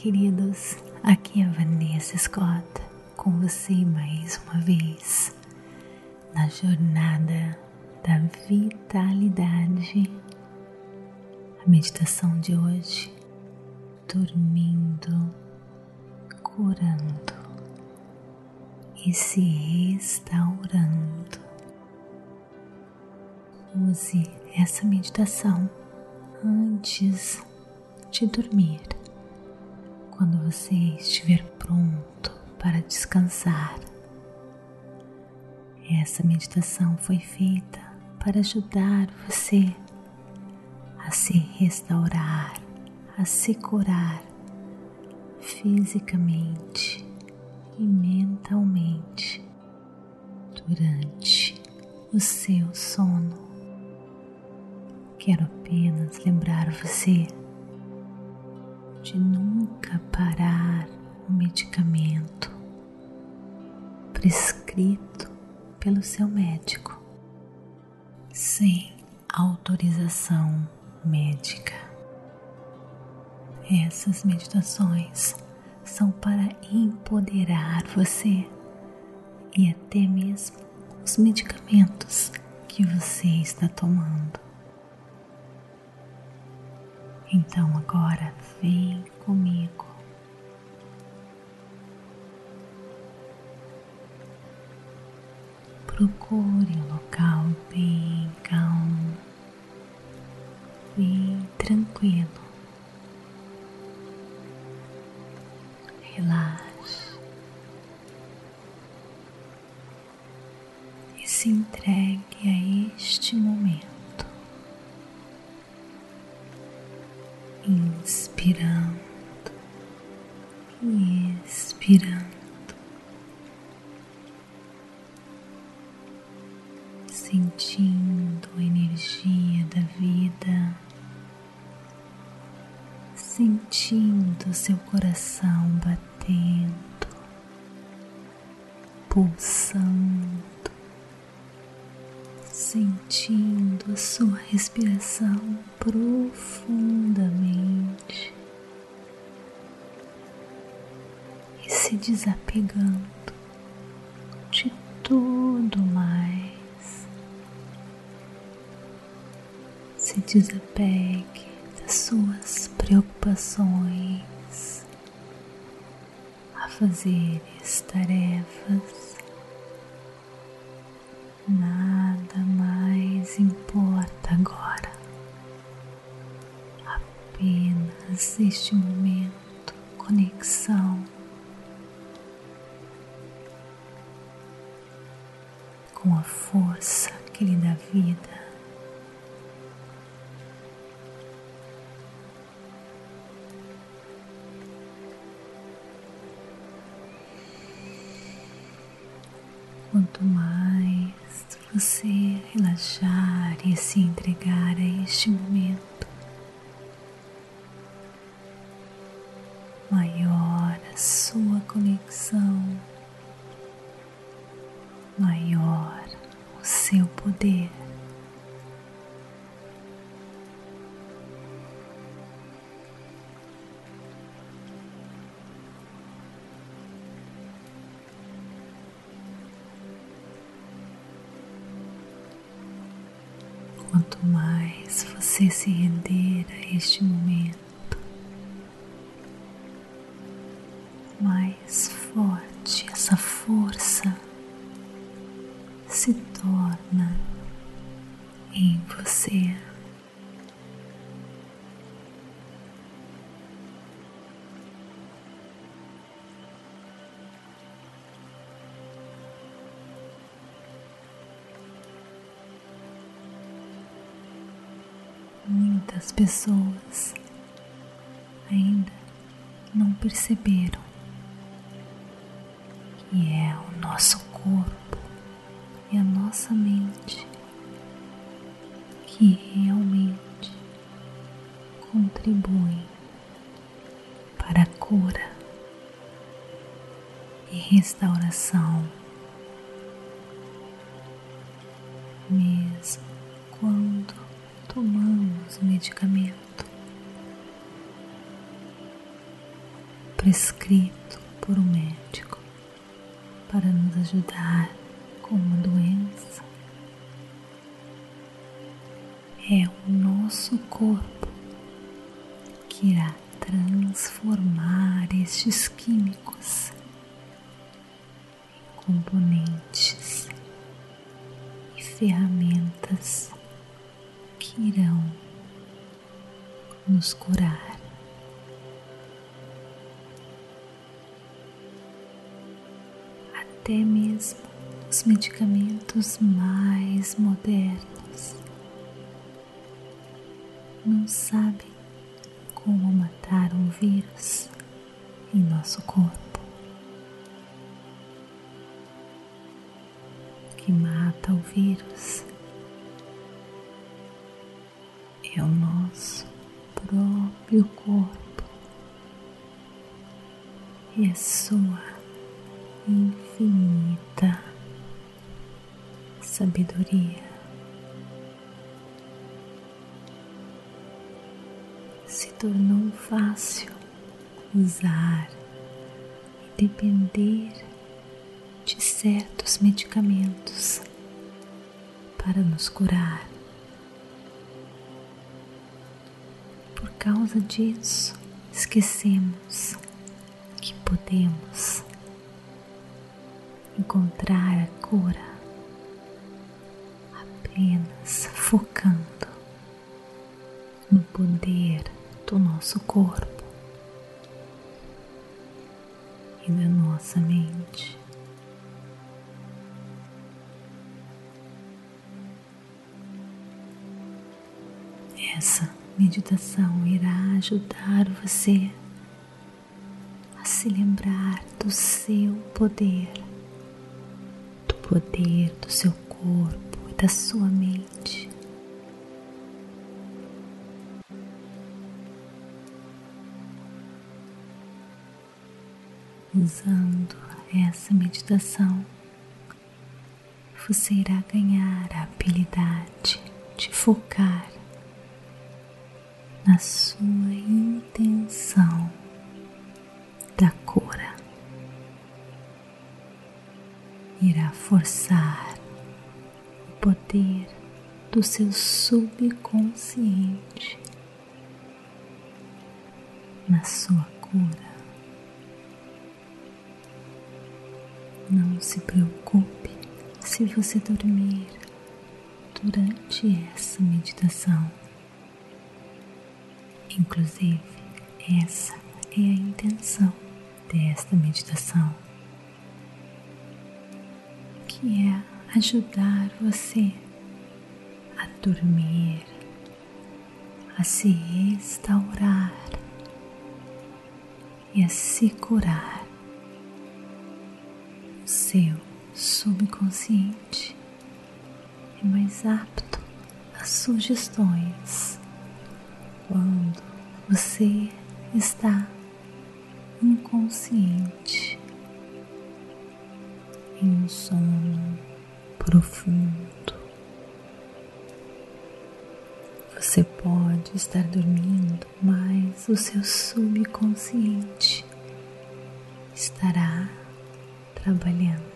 queridos, aqui é Vanessa Scott com você mais uma vez na jornada da vitalidade. A meditação de hoje, dormindo, curando e se restaurando. Use essa meditação antes de dormir quando você estiver pronto para descansar. Essa meditação foi feita para ajudar você a se restaurar, a se curar fisicamente e mentalmente durante o seu sono. Quero apenas lembrar você de nunca parar o medicamento prescrito pelo seu médico sem autorização médica. Essas meditações são para empoderar você e até mesmo os medicamentos que você está tomando. Então agora vem comigo. Procure um local bem calmo, bem tranquilo. Coração batendo, pulsando sentindo a sua respiração profundamente e se desapegando de tudo mais. Se desapegue das suas preocupações a fazer as tarefas Nada mais importa agora. Apenas este este momento, maior a sua conexão, você se render a este momento, Muitas pessoas ainda não perceberam que é o nosso corpo e a nossa mente que realmente contribuem para a cura e restauração, que irá transformar estes químicos em componentes e ferramentas que irão nos curar. Até mesmo os medicamentos mais modernos não sabem como matar um vírus em nosso corpo. O que mata o vírus é o nosso próprio corpo e a sua infinita sabedoria. Tornou fácil usar e depender de certos medicamentos para nos curar. Por causa disso, esquecemos que podemos encontrar a cura apenas focando no poder do nosso corpo e da nossa mente. Essa meditação irá ajudar você a se lembrar do seu poder, do poder do seu corpo e da sua mente. Usando essa meditação, você irá ganhar a habilidade de focar na sua intenção da cura. Irá forçar o poder do seu subconsciente na sua cura. Não se preocupe se você dormir durante essa meditação. Inclusive, essa é a intenção desta meditação, que é ajudar você a dormir, a se restaurar e a se curar. Seu subconsciente é mais apto às sugestões quando você está inconsciente em um sono profundo. Você pode estar dormindo, mas o seu subconsciente estará trabalhando.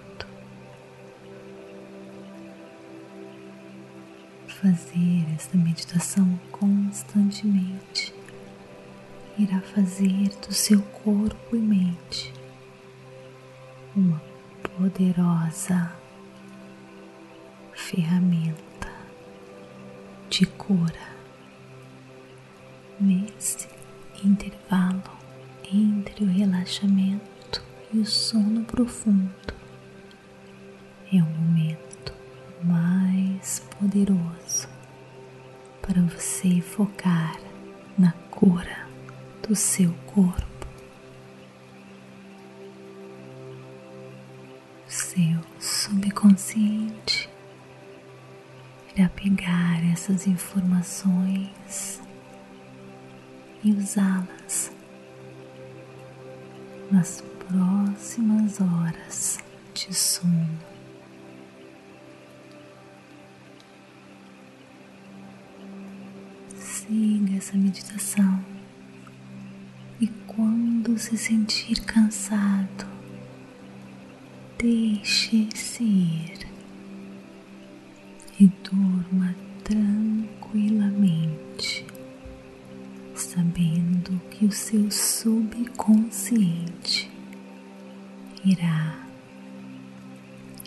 fazer esta meditação constantemente irá fazer do seu corpo e mente uma poderosa ferramenta de cura nesse intervalo entre o relaxamento e o sono profundo. É o momento mais poderoso para você focar na cura do seu corpo. Seu subconsciente irá pegar essas informações e usá-las nas próximas horas de sono. siga essa meditação e quando se sentir cansado, deixe-se ir e durma tranquilamente, sabendo que o seu subconsciente irá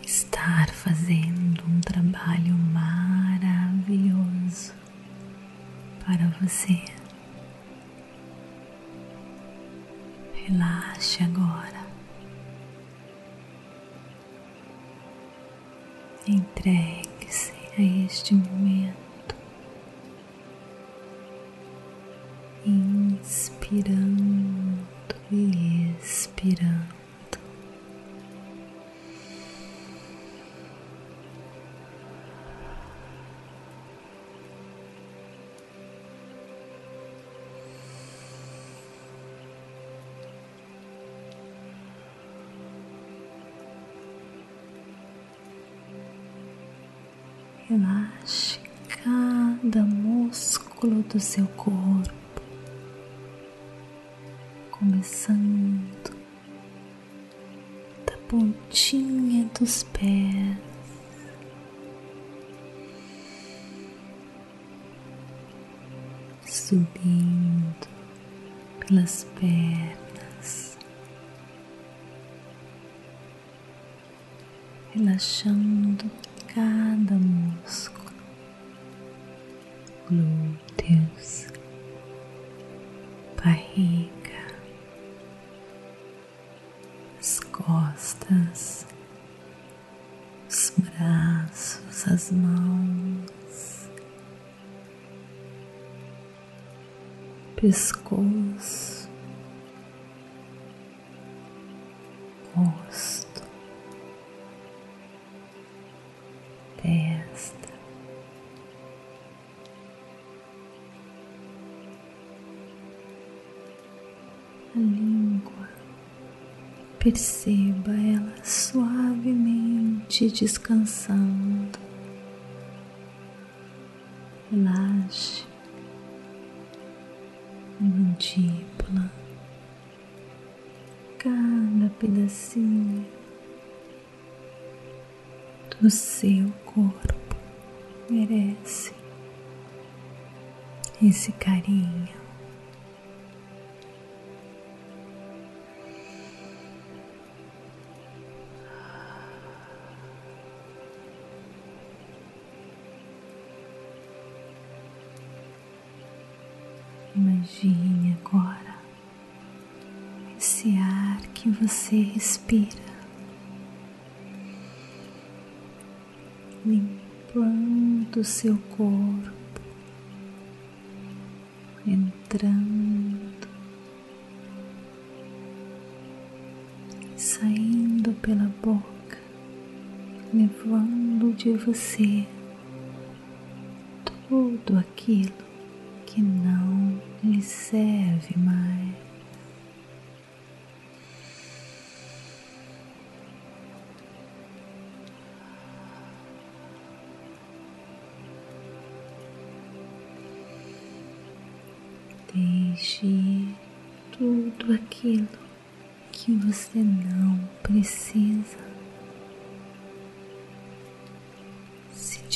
estar fazendo um trabalho maravilhoso para você. Relaxe agora. Entregue-se a este momento, inspirando músculo do seu corpo, começando da pontinha dos pés. Subindo pelas pernas, relaxando cada músculo, glúteos, barriga, as costas, os braços, as mãos, pescoço, perceba ela suavemente descansando. Relaxe a mandíbula, cada pedacinho do seu corpo merece esse carinho. Você respira limpando seu corpo, entrando, saindo pela boca, levando de você tudo aquilo que não lhe serve mais.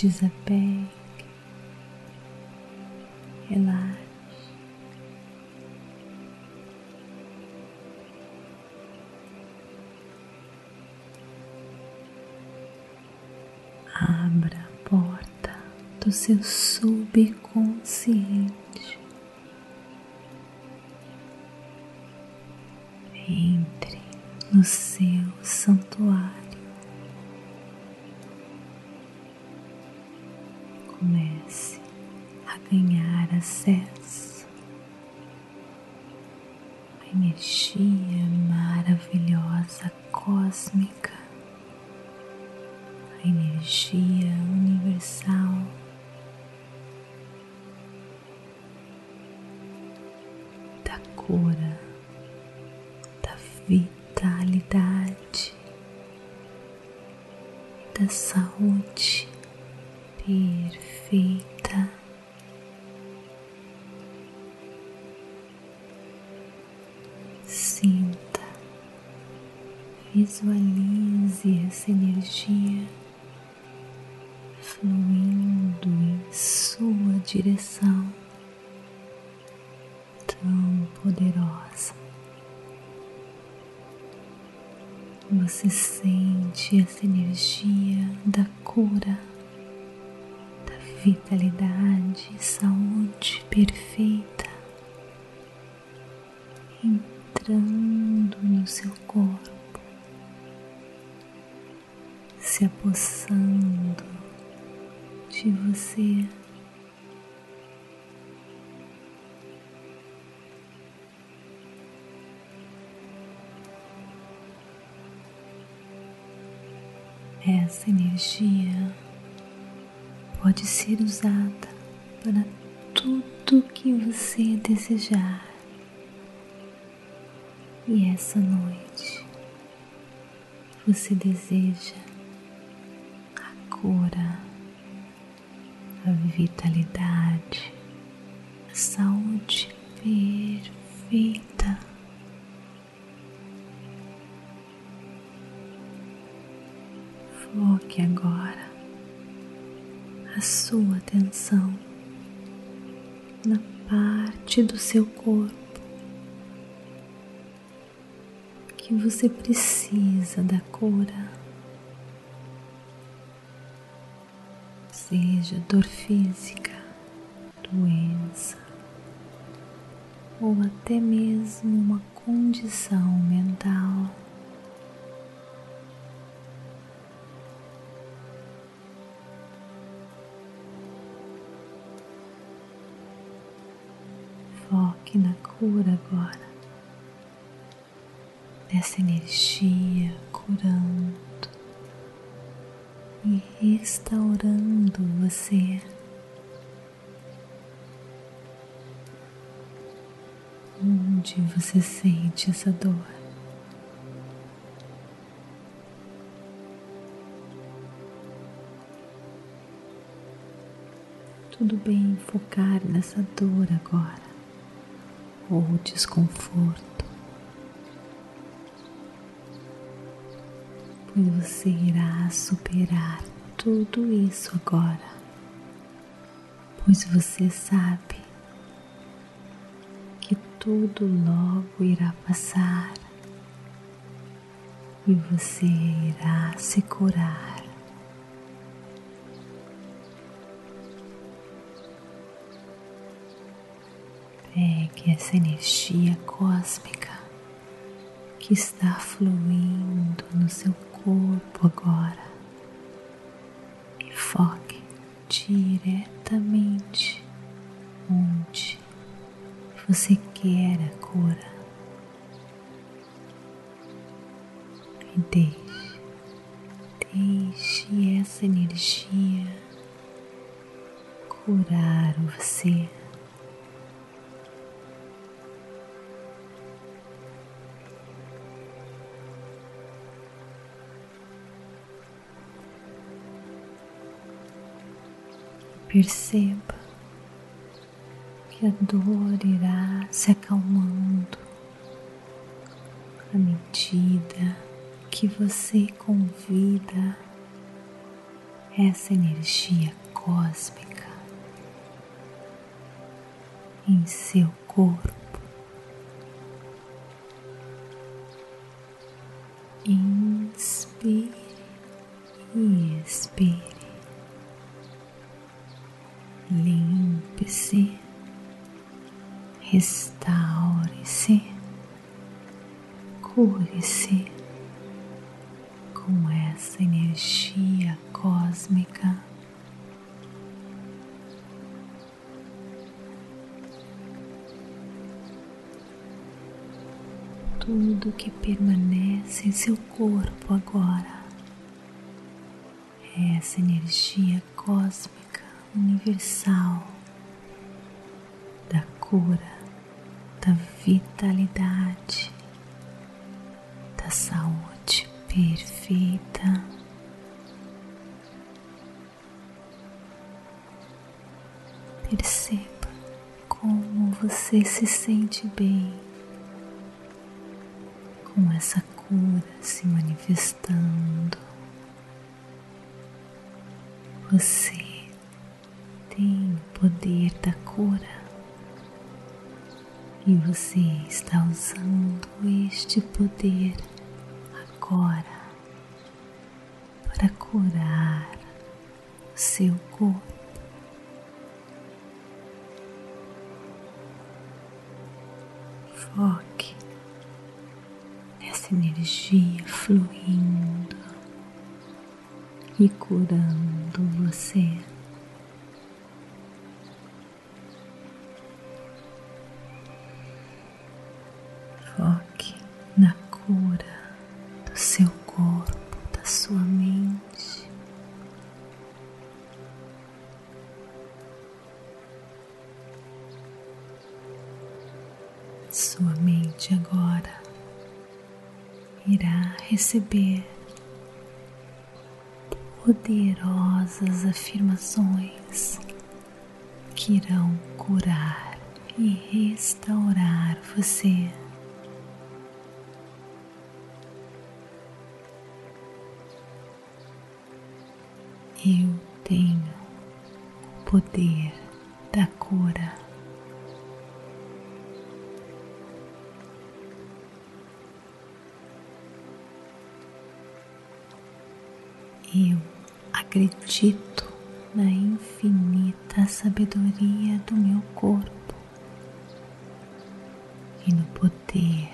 Desapegue, relaxe. Abra a porta do seu subconsciente. entre no seu santuário. Comece a ganhar acesso à energia maravilhosa cósmica, Visualize essa energia fluindo em sua direção tão poderosa. Você sente essa energia da cura, energia pode ser usada para tudo que você desejar. E essa noite você deseja a cura, a vitalidade, a saúde perfeita. Foque agora a sua atenção na parte do seu corpo que você precisa da cura. Seja dor física, doença ou até mesmo uma condição mental. Foque na cura agora, dessa energia curando e restaurando você. Onde você sente essa dor? Tudo bem focar nessa dor agora ou desconforto, pois você irá superar tudo isso agora, pois você sabe que tudo logo irá passar e você irá se curar. Pegue essa energia cósmica que está fluindo no seu corpo agora e foque diretamente onde você quer a cura. E deixe, deixe essa energia curar você. Perceba que a dor irá se acalmando à medida que você convida essa energia cósmica em seu corpo. Inspire e expire. Tudo que permanece em seu corpo agora é essa energia cósmica universal da cura, da vitalidade, da saúde perfeita. Perceba como você se sente bem com essa cura se manifestando. Você tem o poder da cura e você está usando este poder agora para curar o seu corpo. Foque nessa energia fluindo e curando você. Receber poderosas afirmações que irão curar e restaurar você. Eu tenho o poder da cura. Acredito na infinita sabedoria do meu corpo e no poder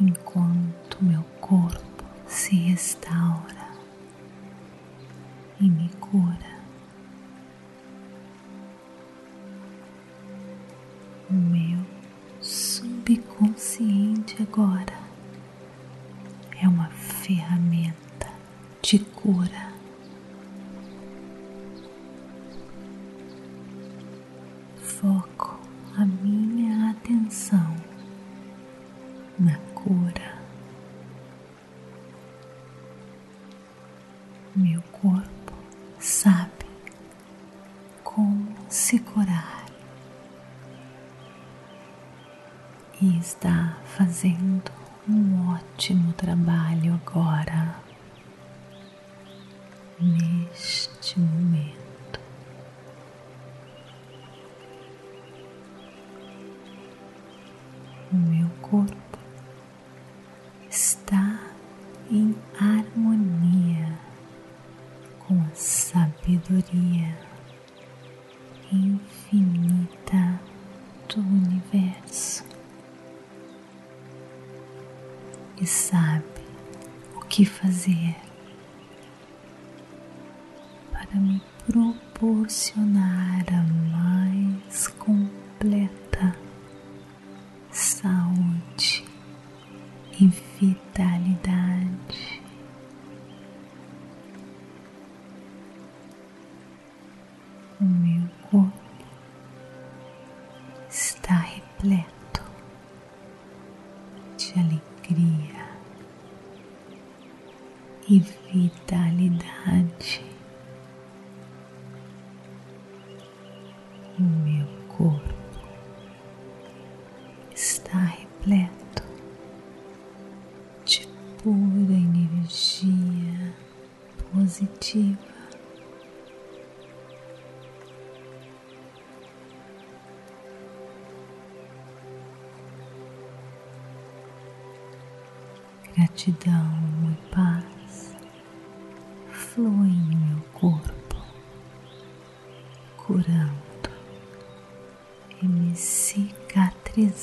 enquanto meu corpo se restaura e me cura. O meu subconsciente agora O meu corpo está em harmonia com a sabedoria infinita do universo. E sabe o que fazer para me proporcionar e vitalidade. O meu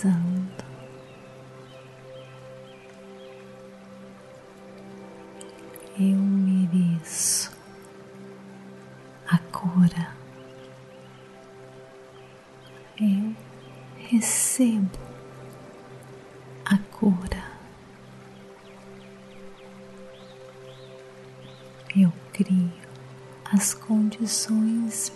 cicatrizando. Eu mereço a cura. Eu recebo a cura. Eu crio as condições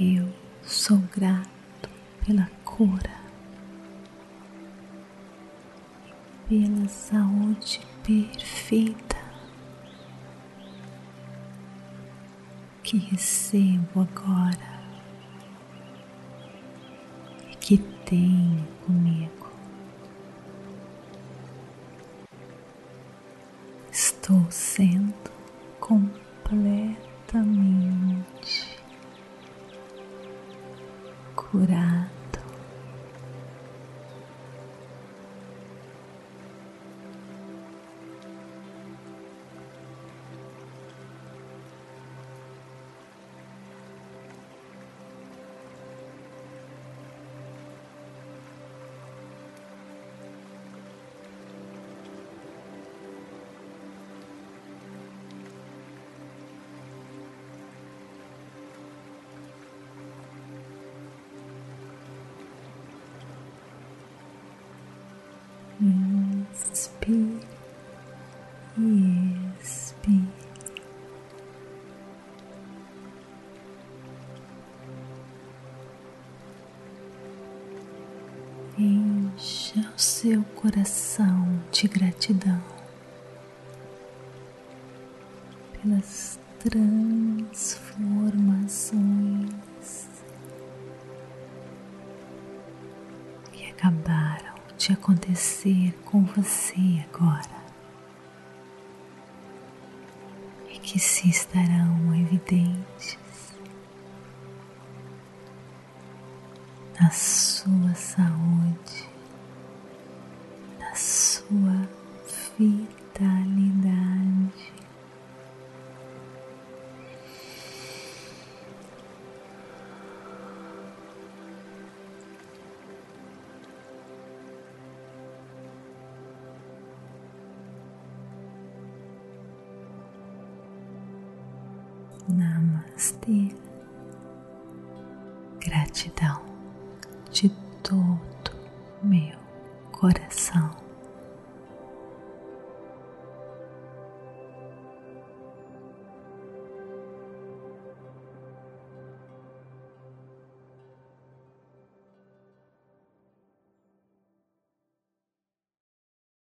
Eu sou grato pela cura, pela saúde perfeita que recebo agora e que tenho comigo. Estou sendo Inspire e expire. Encha o seu coração de gratidão pelas transformações acontecer com você agora. E que se estarão evidentes na sua saúde,